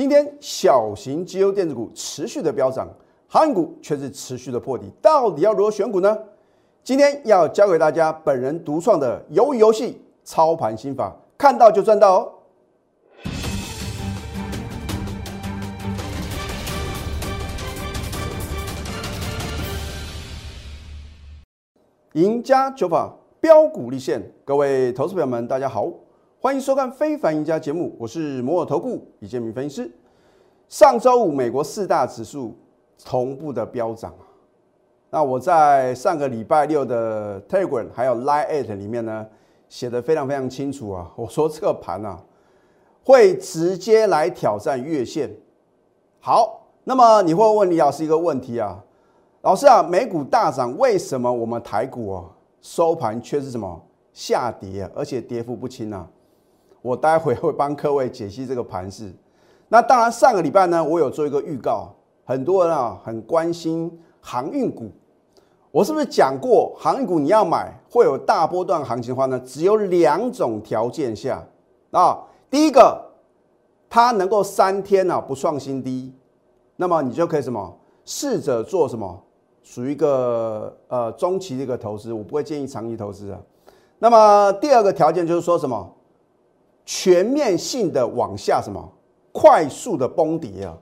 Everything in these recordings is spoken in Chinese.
今天小型机优电子股持续的飙涨，航运股却是持续的破底，到底要如何选股呢？今天要教给大家本人独创的鱿鱼游戏操盘心法，看到就赚到哦！赢家九法标股立现，各位投资朋友们，大家好。欢迎收看《非凡赢家》节目，我是摩尔投顾李建明分析师。上周五，美国四大指数同步的飙涨那我在上个礼拜六的 Telegram 还有 Line Eight 里面呢，写的非常非常清楚啊。我说这个盘啊，会直接来挑战月线。好，那么你会问李老师一个问题啊，老师啊，美股大涨，为什么我们台股啊收盘却是什么下跌啊，而且跌幅不轻啊？我待会会帮各位解析这个盘势。那当然，上个礼拜呢，我有做一个预告，很多人啊很关心航运股。我是不是讲过，航运股你要买会有大波段行情的话呢？只有两种条件下啊，第一个，它能够三天呢不创新低，那么你就可以什么试着做什么，属于一个呃中期的一个投资，我不会建议长期投资啊。那么第二个条件就是说什么？全面性的往下什么快速的崩跌啊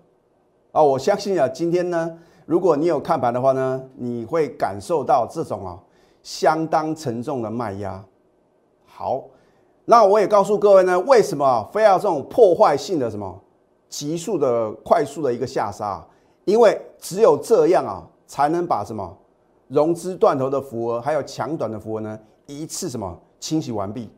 啊！我相信啊，今天呢，如果你有看盘的话呢，你会感受到这种啊相当沉重的卖压。好，那我也告诉各位呢，为什么非要这种破坏性的什么急速的快速的一个下杀？因为只有这样啊，才能把什么融资断头的符额，还有强短的符额呢，一次什么清洗完毕。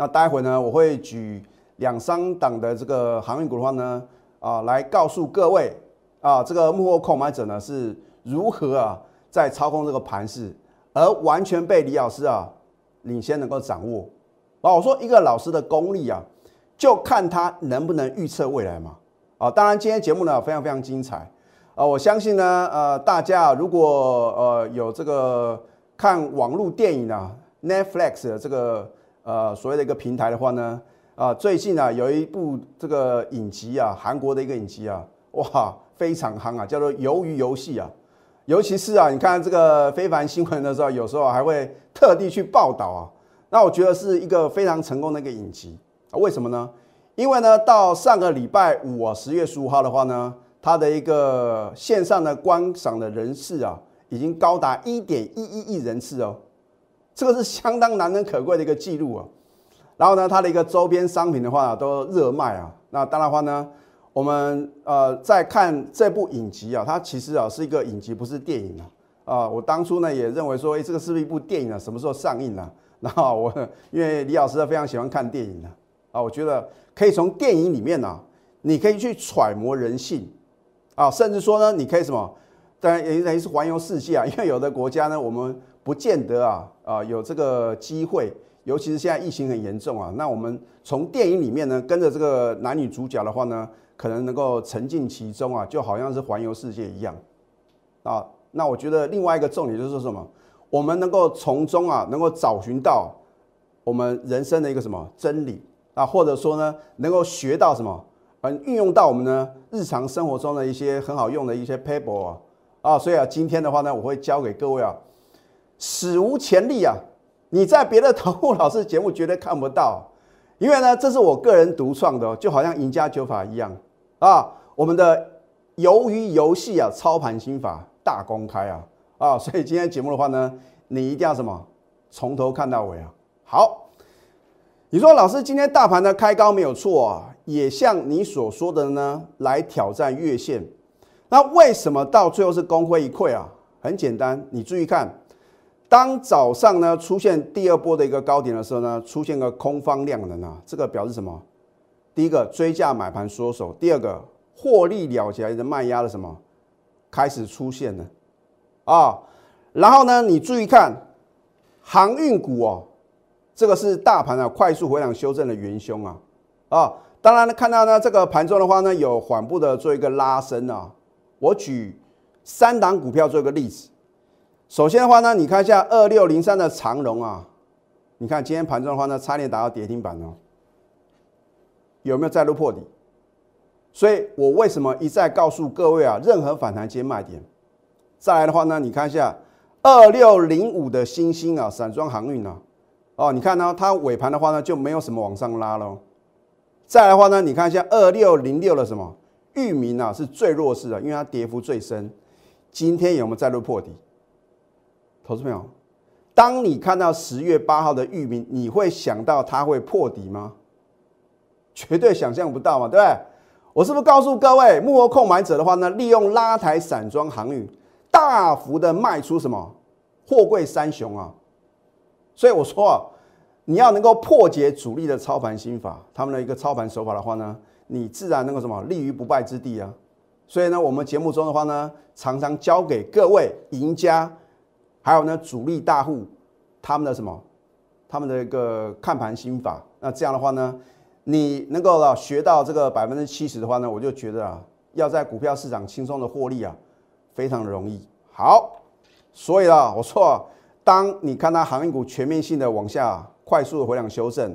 那待会呢，我会举两三档的这个航运股的话呢，啊，来告诉各位啊，这个幕后购买者呢是如何啊在操控这个盘势，而完全被李老师啊领先能够掌握。啊，我说一个老师的功力啊，就看他能不能预测未来嘛。啊，当然今天节目呢非常非常精彩啊，我相信呢，呃，大家如果呃有这个看网络电影啊，Netflix 的这个。呃，所谓的一个平台的话呢，啊，最近啊有一部这个影集啊，韩国的一个影集啊，哇，非常夯啊，叫做《鱿鱼游戏》啊。尤其是啊，你看这个非凡新闻的时候，有时候还会特地去报道啊。那我觉得是一个非常成功的一个影集啊。为什么呢？因为呢，到上个礼拜五啊，十月十五号的话呢，它的一个线上的观赏的人次啊，已经高达一点一一亿人次哦。这个是相当难能可贵的一个记录啊，然后呢，它的一个周边商品的话都热卖啊。那当然话呢，我们呃在看这部影集啊，它其实啊是一个影集，不是电影啊。啊，我当初呢也认为说，哎，这个是不是一部电影啊？什么时候上映呢？然后我因为李老师非常喜欢看电影啊啊，我觉得可以从电影里面呢，你可以去揣摩人性啊，甚至说呢，你可以什么，当然也等于是环游世界啊，因为有的国家呢，我们。不见得啊啊有这个机会，尤其是现在疫情很严重啊。那我们从电影里面呢，跟着这个男女主角的话呢，可能能够沉浸其中啊，就好像是环游世界一样啊。那我觉得另外一个重点就是什么？我们能够从中啊，能够找寻到我们人生的一个什么真理啊，或者说呢，能够学到什么，嗯，运用到我们呢日常生活中的一些很好用的一些 paper 啊啊。所以啊，今天的话呢，我会教给各位啊。史无前例啊！你在别的投顾老师节目绝对看不到，因为呢，这是我个人独创的，就好像赢家九法一样啊。我们的鱿鱼游戏啊，操盘心法大公开啊啊！所以今天节目的话呢，你一定要什么从头看到尾啊。好，你说老师今天大盘呢开高没有错啊，也像你所说的呢，来挑战月线。那为什么到最后是功亏一篑啊？很简单，你注意看。当早上呢出现第二波的一个高点的时候呢，出现个空方量能啊，这个表示什么？第一个追价买盘缩手，第二个获利了结的卖压的什么开始出现了啊？然后呢，你注意看航运股哦，这个是大盘啊快速回档修正的元凶啊啊！当然呢，看到呢这个盘中的话呢，有缓步的做一个拉升啊。我举三档股票做一个例子。首先的话呢，你看一下二六零三的长荣啊，你看今天盘中的话呢，差点打到跌停板哦，有没有再度破底？所以我为什么一再告诉各位啊，任何反弹皆卖点。再来的话呢，你看一下二六零五的星星啊，散装航运啊，哦，你看呢，它尾盘的话呢就没有什么往上拉喽。再来的话呢，你看一下二六零六的什么域名啊，是最弱势的，因为它跌幅最深。今天有没有再度破底？投资朋友，当你看到十月八号的域名，你会想到它会破底吗？绝对想象不到嘛，对不对？我是不是告诉各位，幕后控买者的话呢，利用拉抬散装航运，大幅的卖出什么货柜三雄啊？所以我说啊，你要能够破解主力的操盘心法，他们的一个操盘手法的话呢，你自然能够什么立于不败之地啊。所以呢，我们节目中的话呢，常常教给各位赢家，还有呢主力大户他们的什么，他们的一个看盘心法。那这样的话呢？你能够啊学到这个百分之七十的话呢，我就觉得啊，要在股票市场轻松的获利啊，非常的容易。好，所以啊，我说，当你看到航运股全面性的往下快速的回量修正，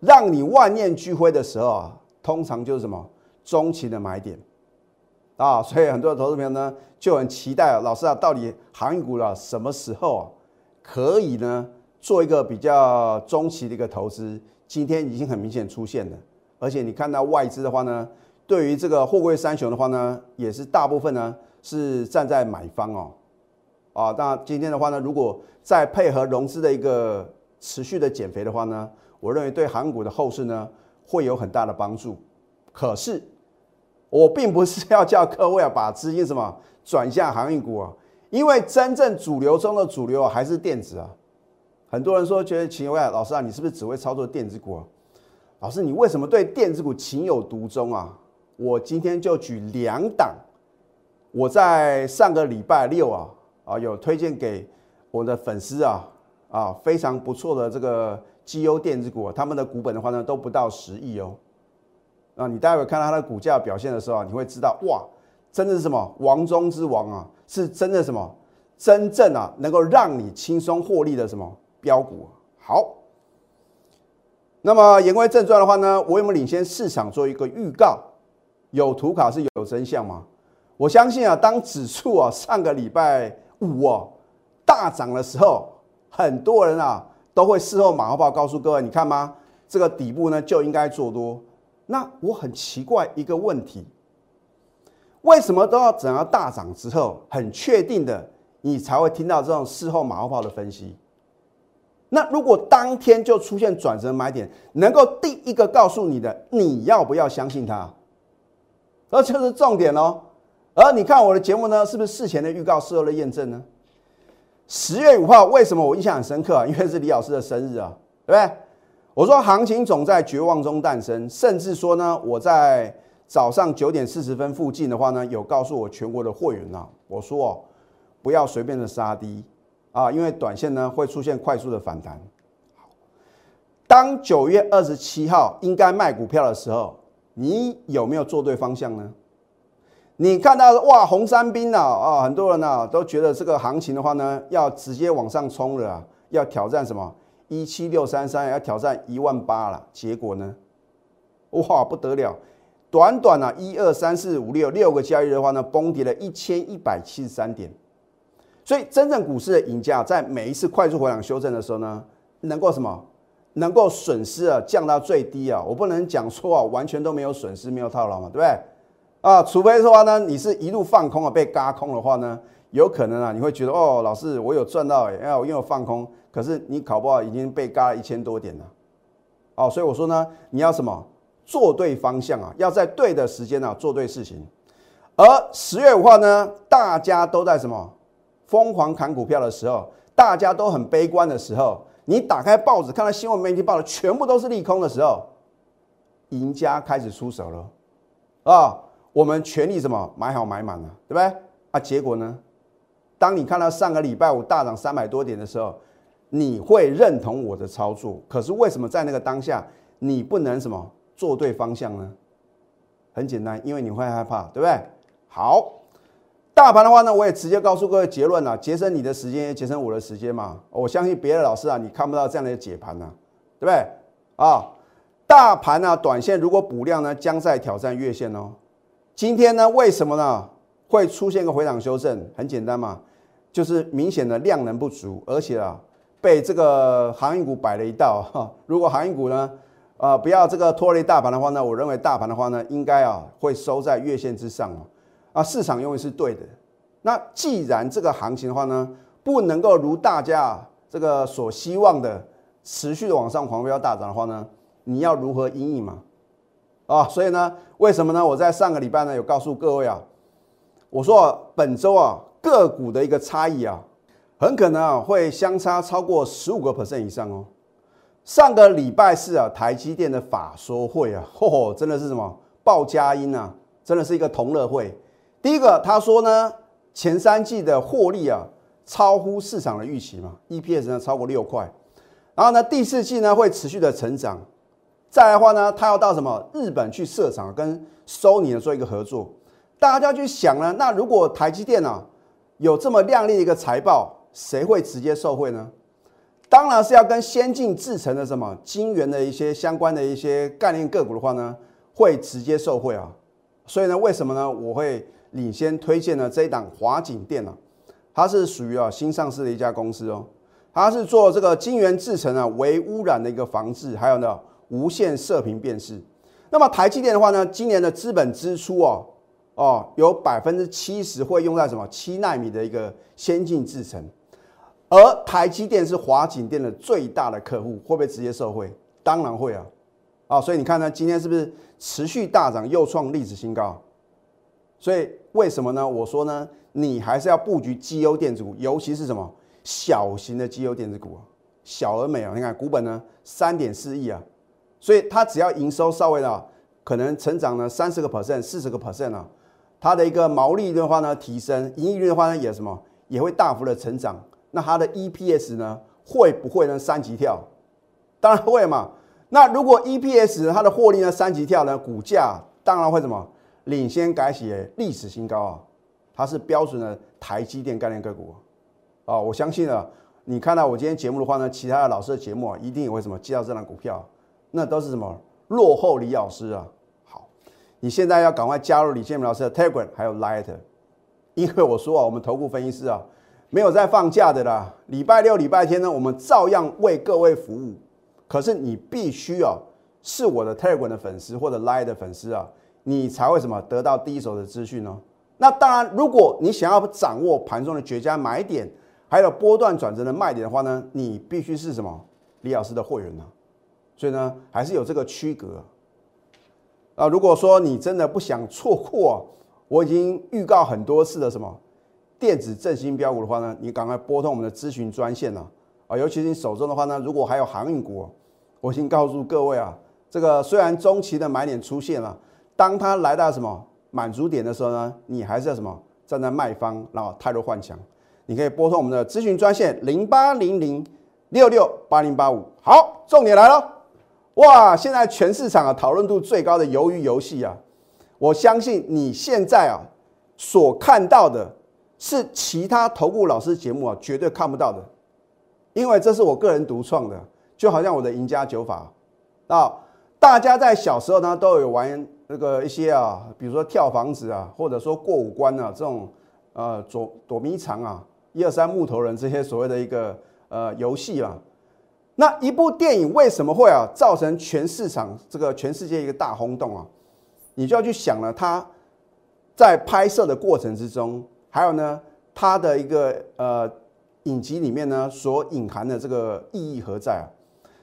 让你万念俱灰的时候啊，通常就是什么中期的买点啊。所以很多投资朋友呢，就很期待老师啊，到底航运股啊什么时候啊可以呢做一个比较中期的一个投资？今天已经很明显出现了，而且你看到外资的话呢，对于这个货柜三雄的话呢，也是大部分呢是站在买方哦，啊，那今天的话呢，如果再配合融资的一个持续的减肥的话呢，我认为对韩股的后市呢会有很大的帮助。可是我并不是要叫各位啊把资金什么转向航运股啊，因为真正主流中的主流还是电子啊。很多人说觉得秦伟老师啊，你是不是只会操作电子股啊？老师，你为什么对电子股情有独钟啊？我今天就举两档，我在上个礼拜六啊啊有推荐给我的粉丝啊啊非常不错的这个绩优电子股，他们的股本的话呢都不到十亿哦。啊，你待会看到它的股价表现的时候，你会知道哇，真的是什么王中之王啊，是真的什么真正啊能够让你轻松获利的什么？标股好，那么言归正传的话呢，我有没有领先市场做一个预告？有图卡是有真相吗？我相信啊，当指数啊上个礼拜五啊大涨的时候，很多人啊都会事后马后炮告诉各位，你看吗？这个底部呢就应该做多。那我很奇怪一个问题，为什么都要等到大涨之后，很确定的你才会听到这种事后马后炮的分析？那如果当天就出现转折买点，能够第一个告诉你的，你要不要相信它？这就是重点哦。而你看我的节目呢，是不是事前的预告，事后的验证呢？十月五号，为什么我印象很深刻啊？因为是李老师的生日啊，对不对？我说行情总在绝望中诞生，甚至说呢，我在早上九点四十分附近的话呢，有告诉我全国的会员啊，我说哦，不要随便的杀低。啊，因为短线呢会出现快速的反弹。当九月二十七号应该卖股票的时候，你有没有做对方向呢？你看到哇，红三兵啊，啊，很多人呢都觉得这个行情的话呢，要直接往上冲了啊，要挑战什么一七六三三，要挑战一万八了。结果呢，哇，不得了，短短啊一二三四五六六个交易日的话呢，崩跌了一千一百七十三点。所以，真正股市的赢家，在每一次快速回档修正的时候呢，能够什么？能够损失啊降到最低啊！我不能讲说啊，完全都没有损失，没有套牢嘛，对不对？啊，除非说呢，你是一路放空啊，被嘎空的话呢，有可能啊，你会觉得哦，老师我有赚到哎，因为我放空，可是你考不好已经被嘎了一千多点了，哦，所以我说呢，你要什么？做对方向啊，要在对的时间啊做对事情。而十月五号呢，大家都在什么？疯狂砍股票的时候，大家都很悲观的时候，你打开报纸看到新闻媒体报的全部都是利空的时候，赢家开始出手了啊！我们全力什么买好买满了，对不对？啊，结果呢？当你看到上个礼拜五大涨三百多点的时候，你会认同我的操作。可是为什么在那个当下你不能什么做对方向呢？很简单，因为你会害怕，对不对？好。大盘的话呢，我也直接告诉各位结论了，节省你的时间，也节省我的时间嘛。我相信别的老师啊，你看不到这样的解盘呢，对不对？啊，大盘呢，短线如果补量呢，将在挑战月线哦。今天呢，为什么呢会出现个回档修正？很简单嘛，就是明显的量能不足，而且啊，被这个航运股摆了一道 哈。如果航运股呢，呃，不要这个拖累大盘的话呢，我认为大盘的话呢，应该啊会收在月线之上啊。啊，市场永远是对的。那既然这个行情的话呢，不能够如大家这个所希望的持续的往上狂飙大涨的话呢，你要如何应应嘛？啊，所以呢，为什么呢？我在上个礼拜呢有告诉各位啊，我说本周啊个股的一个差异啊，很可能啊会相差超过十五个 percent 以上哦。上个礼拜四啊，台积电的法说会啊，嚯，真的是什么报佳音啊，真的是一个同乐会。第一个他说呢，前三季的获利啊超乎市场的预期嘛，EPS 呢超过六块，然后呢第四季呢会持续的成长。再来的话呢，他要到什么日本去设厂，跟 Sony 呢做一个合作。大家就要去想呢，那如果台积电啊有这么亮丽的一个财报，谁会直接受惠呢？当然是要跟先进制程的什么晶圆的一些相关的一些概念个股的话呢，会直接受惠啊。所以呢，为什么呢？我会领先推荐呢这一档华景电啊，它是属于啊新上市的一家公司哦，它是做这个晶圆制程啊微污染的一个防治，还有呢。无线射频辨识，那么台积电的话呢，今年的资本支出哦哦，有百分之七十会用在什么七纳米的一个先进制程，而台积电是华景电的最大的客户，会不会直接受惠？当然会啊，啊，所以你看呢，今天是不是持续大涨，又创历史新高？所以为什么呢？我说呢，你还是要布局绩优电子股，尤其是什么小型的绩优电子股啊，小而美啊，你看股本呢三点四亿啊。所以它只要营收稍微呢，可能成长呢三十个 percent、四十个 percent 啊，它的一个毛利的话呢提升，盈利率的话呢也什么也会大幅的成长。那它的 EPS 呢会不会呢三级跳？当然会嘛。那如果 EPS 它的获利呢三级跳呢，股价当然会什么领先改写历史新高啊。它是标准的台积电概念个股啊。我相信啊，你看到我今天节目的话呢，其他的老师的节目啊，一定也会什么介绍这档股票。那都是什么落后李老师啊？你现在要赶快加入李建明老师的 Telegram 还有 Light，因为我说啊，我们投顾分析师啊，没有在放假的啦。礼拜六、礼拜天呢，我们照样为各位服务。可是你必须啊，是我的 Telegram 的粉丝或者 Light 的粉丝啊，你才会什么得到第一手的资讯呢？那当然，如果你想要掌握盘中的绝佳买点，还有波段转折的卖点的话呢，你必须是什么李老师的会员呢？所以呢，还是有这个区隔。啊如果说你真的不想错过，我已经预告很多次的什么电子振兴标股的话呢，你赶快拨通我们的咨询专线了啊。尤其是你手中的话呢，如果还有航运股，我已经告诉各位啊，这个虽然中期的买点出现了，当它来到什么满足点的时候呢，你还是要什么站在卖方，然后太弱换强。你可以拨通我们的咨询专线零八零零六六八零八五。好，重点来了。哇！现在全市场啊讨论度最高的鱿鱼游戏啊，我相信你现在啊所看到的是其他投顾老师节目啊绝对看不到的，因为这是我个人独创的，就好像我的赢家九法啊，大家在小时候呢都有玩那个一些啊，比如说跳房子啊，或者说过五关啊这种呃躲躲迷藏啊，一二三木头人这些所谓的一个呃游戏啊。那一部电影为什么会啊造成全市场这个全世界一个大轰动啊？你就要去想了，它在拍摄的过程之中，还有呢，它的一个呃影集里面呢所隐含的这个意义何在啊？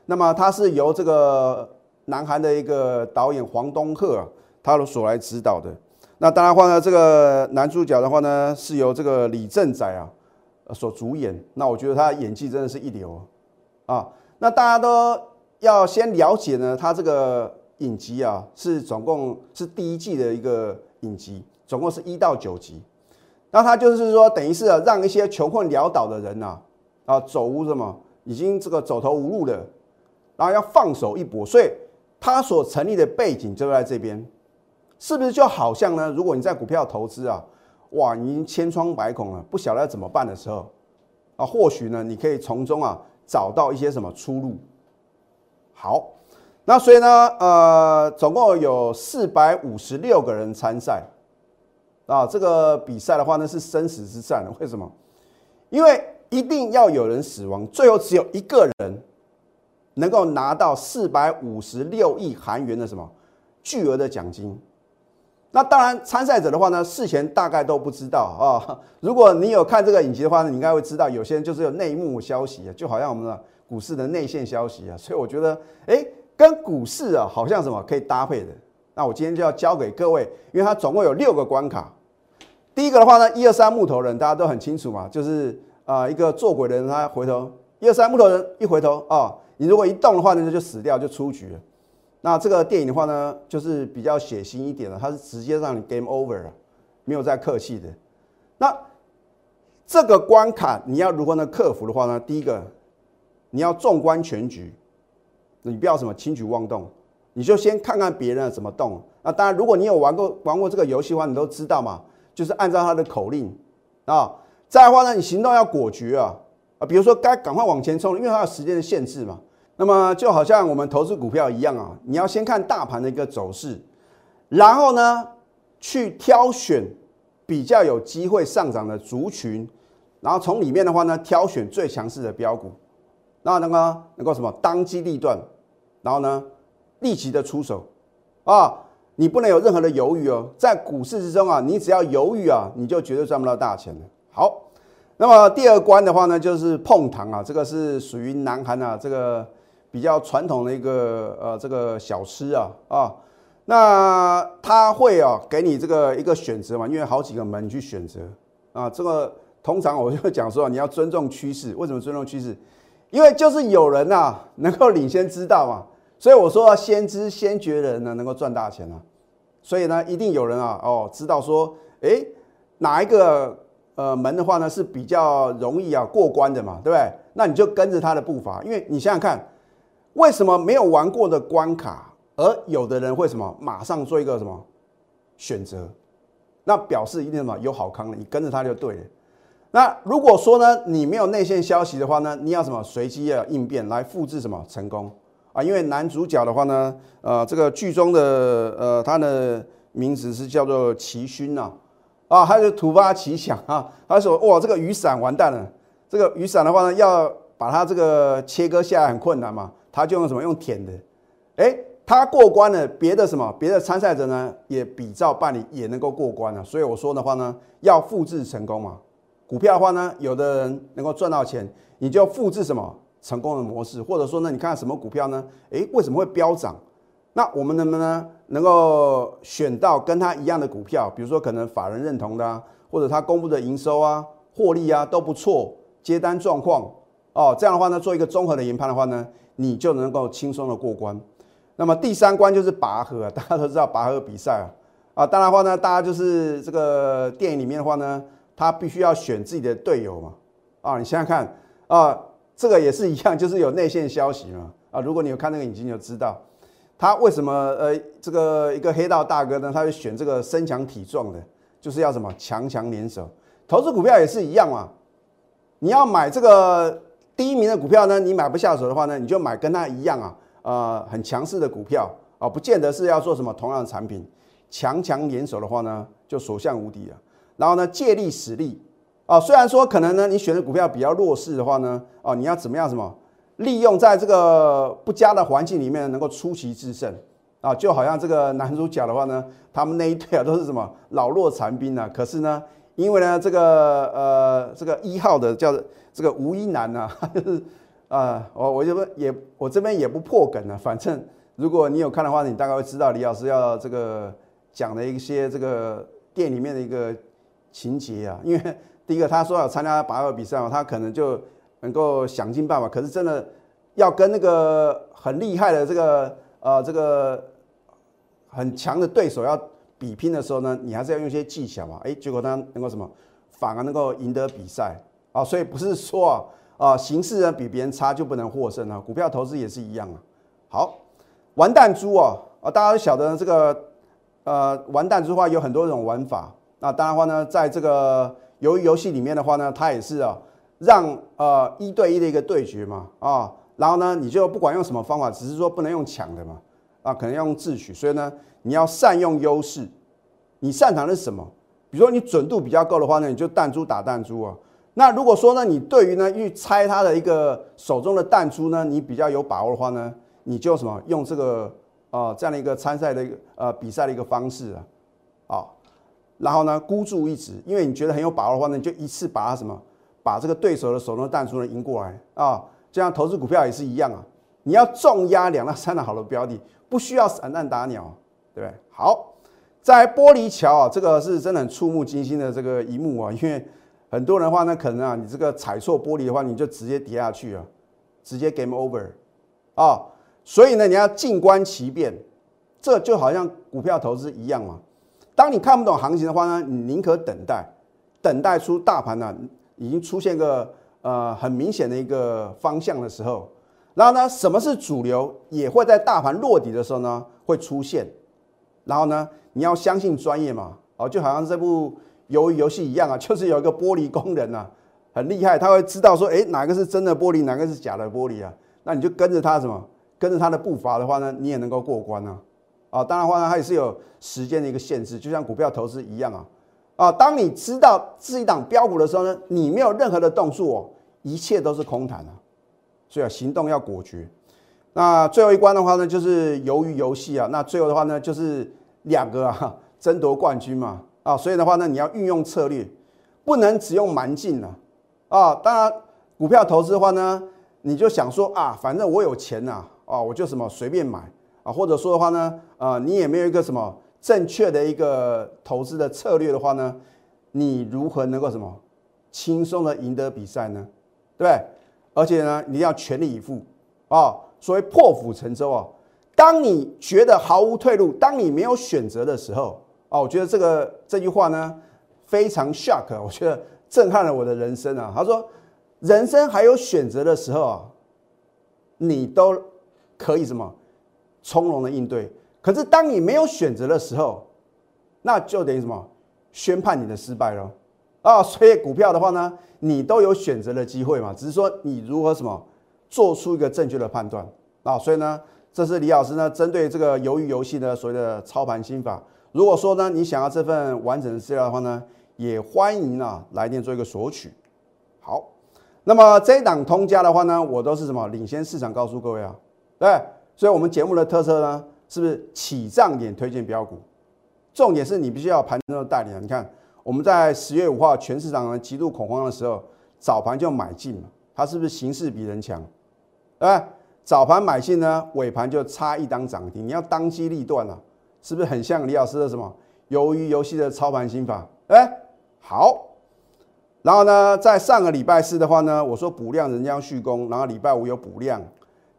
那么它是由这个南韩的一个导演黄东赫他所来指导的。那当然话呢，这个男主角的话呢是由这个李正宰啊所主演。那我觉得他演技真的是一流啊。那大家都要先了解呢，它这个影集啊，是总共是第一季的一个影集，总共是一到九集。那它就是说，等于是让一些穷困潦倒的人呐，啊，走无什么，已经这个走投无路了，然后要放手一搏。所以它所成立的背景就在这边，是不是就好像呢？如果你在股票投资啊，哇，已经千疮百孔了，不晓得要怎么办的时候，啊，或许呢，你可以从中啊。找到一些什么出路？好，那所以呢，呃，总共有四百五十六个人参赛啊，这个比赛的话呢是生死之战为什么？因为一定要有人死亡，最后只有一个人能够拿到四百五十六亿韩元的什么巨额的奖金。那当然，参赛者的话呢，事前大概都不知道啊。如果你有看这个影集的话呢，你应该会知道，有些人就是有内幕消息啊，就好像我们的股市的内线消息啊。所以我觉得，哎，跟股市啊，好像什么可以搭配的。那我今天就要教给各位，因为它总共有六个关卡。第一个的话呢，一二三木头人大家都很清楚嘛，就是啊一个做鬼的人，他回头，一二三木头人一回头啊，你如果一动的话呢，就死掉就出局了。那这个电影的话呢，就是比较血腥一点的，它是直接让你 game over 了，没有再客气的。那这个关卡你要如何呢克服的话呢？第一个，你要纵观全局，你不要什么轻举妄动，你就先看看别人怎么动。那当然，如果你有玩过玩过这个游戏的话，你都知道嘛，就是按照他的口令啊。再的话呢，你行动要果决啊啊，比如说该赶快往前冲，因为它有时间的限制嘛。那么就好像我们投资股票一样啊，你要先看大盘的一个走势，然后呢去挑选比较有机会上涨的族群，然后从里面的话呢挑选最强势的标股，那能够能够什么当机立断，然后呢立即的出手啊，你不能有任何的犹豫哦，在股市之中啊，你只要犹豫啊，你就绝对赚不到大钱了。好，那么第二关的话呢，就是碰糖啊，这个是属于南韩啊，这个。比较传统的一个呃这个小吃啊啊，那他会啊给你这个一个选择嘛，因为好几个门去选择啊。这个通常我就讲说你要尊重趋势，为什么尊重趋势？因为就是有人呐 能够领先知道嘛，所以我说先知先觉的人呢能够赚大钱啊。所以呢一定有人啊哦知道说哎哪一个呃门的话呢是比较容易啊过关的嘛，对不对？那你就跟着他的步伐，因为你想想看。为什么没有玩过的关卡，而有的人会什么马上做一个什么选择？那表示一定什么有好康的，你跟着他就对了。那如果说呢，你没有内线消息的话呢，你要什么随机的应变来复制什么成功啊？因为男主角的话呢，呃，这个剧中的呃他的名字是叫做奇勋呐，啊，他就突发奇想啊，他说哇，这个雨伞完蛋了，这个雨伞的话呢，要把它这个切割下来很困难嘛。他就用什么用舔的，哎，他过关了，别的什么别的参赛者呢也比照办理，也能够过关了。所以我说的话呢，要复制成功嘛。股票的话呢，有的人能够赚到钱，你就复制什么成功的模式，或者说呢，你看什么股票呢？哎，为什么会飙涨？那我们能不能能够选到跟他一样的股票？比如说可能法人认同的，啊或者他公布的营收啊、获利啊都不错，接单状况哦，这样的话呢，做一个综合的研判的话呢？你就能够轻松的过关。那么第三关就是拔河，大家都知道拔河比赛啊啊，当然话呢，大家就是这个电影里面的话呢，他必须要选自己的队友嘛啊，你想想看啊，这个也是一样，就是有内线消息嘛啊，如果你有看那个影集，就知道他为什么呃这个一个黑道大哥呢，他会选这个身强体壮的，就是要什么强强联手。投资股票也是一样嘛，你要买这个。第一名的股票呢，你买不下手的话呢，你就买跟它一样啊，呃，很强势的股票啊，不见得是要做什么同样的产品，强强联手的话呢，就所向无敌了。然后呢，借力使力啊，虽然说可能呢，你选的股票比较弱势的话呢，哦，你要怎么样什么，利用在这个不佳的环境里面能够出奇制胜啊，就好像这个男主角的话呢，他们那一队啊都是什么老弱残兵啊，可是呢，因为呢这个呃这个一号的叫。这个吴一男呢，就是啊，我我这边也我这边也不破梗了。反正如果你有看的话，你大概会知道李老师要这个讲的一些这个店里面的一个情节啊。因为第一个他说要参加拔河比赛嘛，他可能就能够想尽办法。可是真的要跟那个很厉害的这个呃这个很强的对手要比拼的时候呢，你还是要用一些技巧嘛。哎，结果他能够什么，反而能够赢得比赛。啊，所以不是说啊啊形势呢比别人差就不能获胜啊，股票投资也是一样啊。好，玩弹珠啊啊，大家都晓得这个呃玩弹珠的话有很多种玩法。那当然话呢，在这个游游戏里面的话呢，它也是啊让呃一对一的一个对决嘛啊，然后呢你就不管用什么方法，只是说不能用抢的嘛啊，可能要用智取。所以呢，你要善用优势，你擅长的是什么？比如说你准度比较够的话呢，你就弹珠打弹珠啊。那如果说呢，你对于呢去猜他的一个手中的弹珠呢，你比较有把握的话呢，你就什么用这个啊这样的一个参赛的一个呃比赛的一个方式啊，啊，然后呢孤注一掷，因为你觉得很有把握的话呢，你就一次把它什么把这个对手的手中的弹珠呢赢过来啊。就像投资股票也是一样啊，你要重压两到三的好的标的，不需要散弹打鸟，对？好，在玻璃桥啊，这个是真的很触目惊心的这个一幕啊，因为。很多人的话呢，可能啊，你这个踩错玻璃的话，你就直接跌下去啊，直接 game over 啊。所以呢，你要静观其变，这就好像股票投资一样嘛。当你看不懂行情的话呢，你宁可等待，等待出大盘呢已经出现个呃很明显的一个方向的时候，然后呢，什么是主流，也会在大盘落底的时候呢会出现。然后呢，你要相信专业嘛，哦，就好像这部。鱿鱼游戏一样啊，就是有一个玻璃工人呐，很厉害，他会知道说，哎，哪个是真的玻璃，哪个是假的玻璃啊？那你就跟着他什么，跟着他的步伐的话呢，你也能够过关啊。啊，当然话呢，它也是有时间的一个限制，就像股票投资一样啊。啊，当你知道自己档标股的时候呢，你没有任何的动作哦，一切都是空谈啊。所以啊，行动要果决。那最后一关的话呢，就是鱿鱼游戏啊。那最后的话呢，就是两个啊 争夺冠军嘛。啊，所以的话呢，你要运用策略，不能只用蛮劲了啊。当然，股票投资的话呢，你就想说啊，反正我有钱呐，啊，我就什么随便买啊，或者说的话呢，啊，你也没有一个什么正确的一个投资的策略的话呢，你如何能够什么轻松的赢得比赛呢？对不对？而且呢，你要全力以赴啊，所谓破釜沉舟啊。当你觉得毫无退路，当你没有选择的时候。啊，我觉得这个这句话呢非常 shock，我觉得震撼了我的人生啊。他说，人生还有选择的时候啊，你都可以什么从容的应对。可是当你没有选择的时候，那就等于什么宣判你的失败了啊。所以股票的话呢，你都有选择的机会嘛，只是说你如何什么做出一个正确的判断啊。所以呢，这是李老师呢针对这个鱿鱼游戏的所谓的操盘心法。如果说呢，你想要这份完整的资料的话呢，也欢迎啊来电做一个索取。好，那么这一档通家的话呢，我都是什么领先市场告诉各位啊，对，所以我们节目的特色呢，是不是起涨点推荐标股？重点是你必须要盘中的带领。你看我们在十月五号全市场呢极度恐慌的时候，早盘就买进嘛，它是不是形势比人强？对早盘买进呢，尾盘就差一档涨停，你要当机立断啊。是不是很像李老师的什么鱿鱼游戏的操盘心法？哎，好。然后呢，在上个礼拜四的话呢，我说补量人家要续攻，然后礼拜五有补量，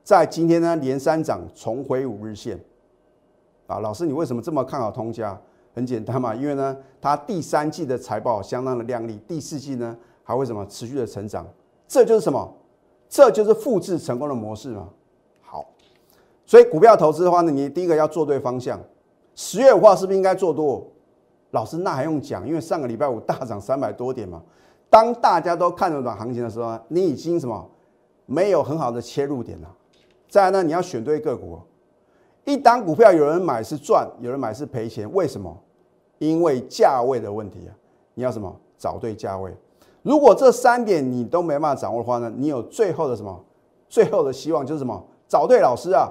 在今天呢连三涨重回五日线。啊，老师你为什么这么看好通家？很简单嘛，因为呢它第三季的财报相当的亮丽，第四季呢还会什么持续的成长，这就是什么？这就是复制成功的模式嘛。好，所以股票投资的话呢，你第一个要做对方向。十月五号是不是应该做多？老师，那还用讲？因为上个礼拜五大涨三百多点嘛。当大家都看得懂行情的时候，你已经什么没有很好的切入点了。再来呢，你要选对个股。一档股票有人买是赚，有人买是赔钱。为什么？因为价位的问题啊。你要什么？找对价位。如果这三点你都没办法掌握的话呢，你有最后的什么？最后的希望就是什么？找对老师啊！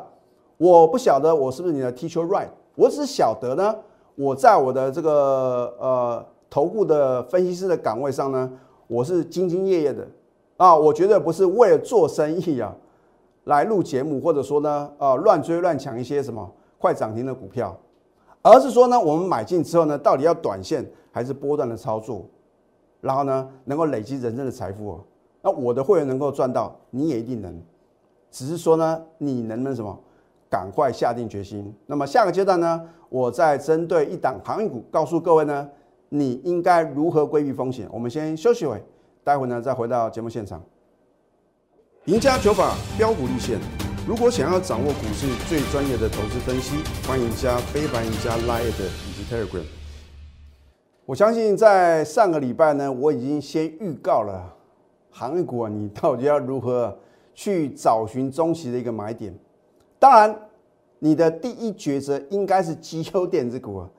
我不晓得我是不是你的 teacher right。我只晓得呢，我在我的这个呃头部的分析师的岗位上呢，我是兢兢业业的啊，我绝对不是为了做生意啊来录节目，或者说呢啊乱追乱抢一些什么快涨停的股票，而是说呢，我们买进之后呢，到底要短线还是波段的操作，然后呢能够累积人生的财富哦，那我的会员能够赚到，你也一定能，只是说呢，你能不能什么？赶快下定决心。那么下个阶段呢，我再针对一档航运股，告诉各位呢，你应该如何规避风险。我们先休息会，待会呢再回到节目现场。赢家九法标股立线。如果想要掌握股市最专业的投资分析，欢迎加非凡、赢家 Line 以及 Telegram。我相信在上个礼拜呢，我已经先预告了航运股啊，你到底要如何去找寻中期的一个买点。当然，你的第一抉择应该是绩优电子股啊，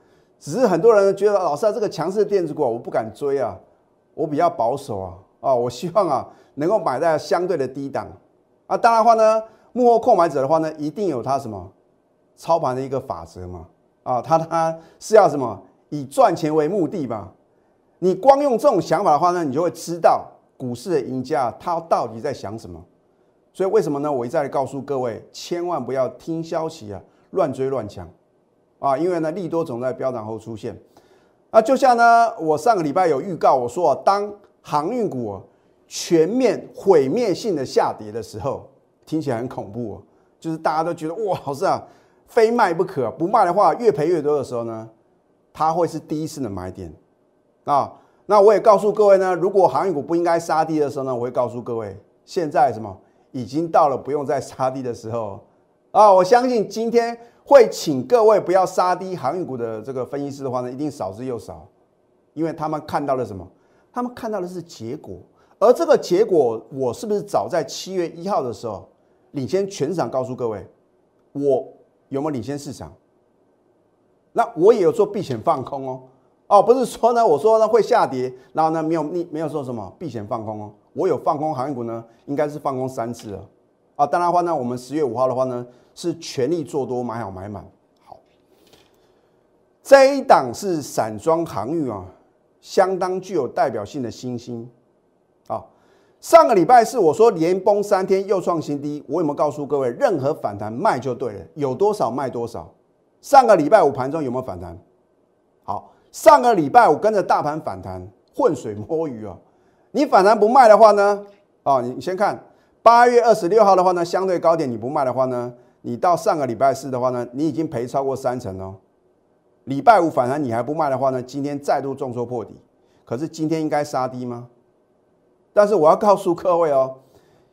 只是很多人觉得老师啊，这个强势的电子股我不敢追啊，我比较保守啊，啊，我希望啊能够买在相对的低档啊。当然话呢，幕后购买者的话呢，一定有他什么操盘的一个法则嘛，啊，他他是要什么以赚钱为目的吧。你光用这种想法的话呢，你就会知道股市的赢家他到底在想什么。所以为什么呢？我一再告诉各位，千万不要听消息啊，乱追乱抢啊！因为呢，利多总在飙涨后出现。啊，就像呢，我上个礼拜有预告，我说啊，当航运股全面毁灭性的下跌的时候，听起来很恐怖哦，就是大家都觉得哇，好似啊，非卖不可，不卖的话越赔越多的时候呢，它会是第一次的买点啊。那我也告诉各位呢，如果航运股不应该杀低的时候呢，我会告诉各位，现在什么？已经到了不用再杀低的时候啊！我相信今天会请各位不要杀低航运股的这个分析师的话呢，一定少之又少，因为他们看到了什么？他们看到的是结果，而这个结果，我是不是早在七月一号的时候领先全场告诉各位，我有没有领先市场？那我也有做避险放空哦，哦，不是说呢，我说呢会下跌，然后呢没有你没有说什么避险放空哦。我有放空航运股呢，应该是放空三次了啊。当然的话呢，我们十月五号的话呢，是全力做多，买好买满。好，这一档是散装航运啊，相当具有代表性的新星啊。上个礼拜是我说连崩三天又创新低，我有没有告诉各位，任何反弹卖就对了，有多少卖多少。上个礼拜五盘中有没有反弹？好，上个礼拜五跟着大盘反弹，浑水摸鱼啊。你反弹不卖的话呢？哦，你先看八月二十六号的话呢，相对高点你不卖的话呢，你到上个礼拜四的话呢，你已经赔超过三成哦。礼拜五反弹你还不卖的话呢，今天再度重挫破底。可是今天应该杀低吗？但是我要告诉各位哦，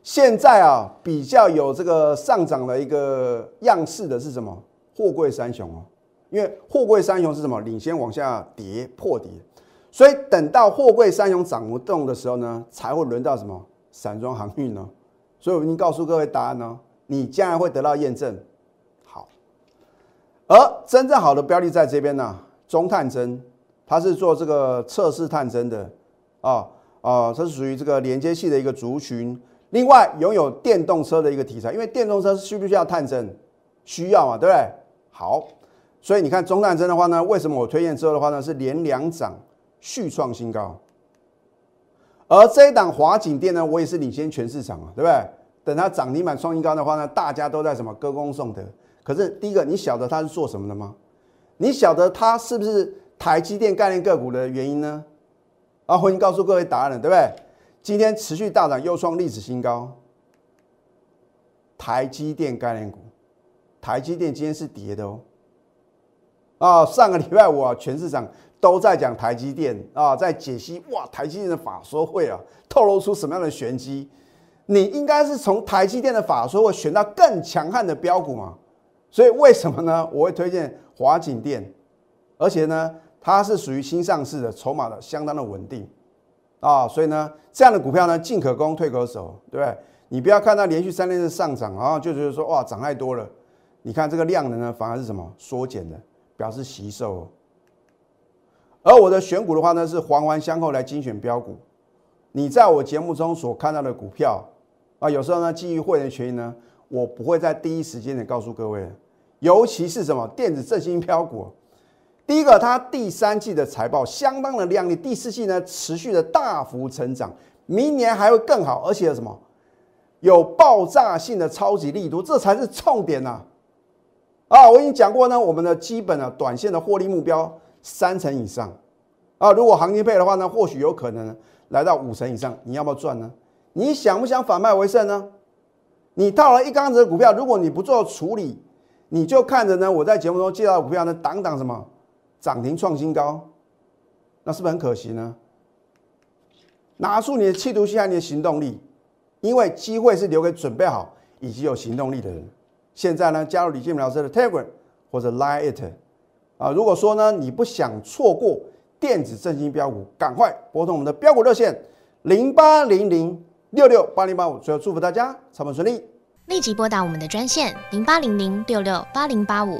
现在啊比较有这个上涨的一个样式的是什么？货柜三雄哦，因为货柜三雄是什么？领先往下跌破底。所以等到货柜三雄涨不动的时候呢，才会轮到什么散装航运呢？所以我已经告诉各位答案呢，你将来会得到验证。好，而真正好的标的在这边呢，中探针，它是做这个测试探针的啊啊，它是属于这个连接器的一个族群。另外拥有电动车的一个题材，因为电动车需不需要探针？需要嘛，对不对？好，所以你看中探针的话呢，为什么我推荐之后的话呢，是连两涨。续创新高，而这一档华景店呢，我也是领先全市场啊，对不对？等它涨停板创新高的话呢，大家都在什么歌功颂德。可是第一个，你晓得它是做什么的吗？你晓得它是不是台积电概念个股的原因呢？啊，欢迎告诉各位答案了，对不对？今天持续大涨，又创历史新高。台积电概念股，台积电今天是跌的哦。啊，上个礼拜五啊，全市场。都在讲台积电啊，在解析哇，台积电的法说会啊，透露出什么样的玄机？你应该是从台积电的法说会选到更强悍的标股嘛？所以为什么呢？我会推荐华景电，而且呢，它是属于新上市的，筹码的相当的稳定啊，所以呢，这样的股票呢，进可攻，退可守，对不对？你不要看它连续三天的上涨，然后就觉得说哇，涨太多了。你看这个量能呢，反而是什么缩减的，表示吸收。而我的选股的话呢，是环环相扣来精选标股。你在我节目中所看到的股票啊，有时候呢，基于会员权益呢，我不会在第一时间的告诉各位。尤其是什么电子振兴标股，第一个，它第三季的财报相当的亮丽，第四季呢持续的大幅成长，明年还会更好，而且什么有爆炸性的超级力度，这才是重点呐！啊，我已经讲过呢，我们的基本的短线的获利目标。三成以上啊！如果行情配的话呢，或许有可能来到五成以上。你要不要赚呢？你想不想反败为胜呢？你套了一缸子的股票，如果你不做处理，你就看着呢，我在节目中介绍的股票呢，挡挡什么涨停创新高，那是不是很可惜呢？拿出你的企图心和你的行动力，因为机会是留给准备好以及有行动力的人。现在呢，加入李建明老师的 Telegram 或者 Line It。啊，如果说呢，你不想错过电子振兴标股，赶快拨通我们的标股热线零八零零六六八零八五。最后祝福大家操盘顺利，立即拨打我们的专线零八零零六六八零八五。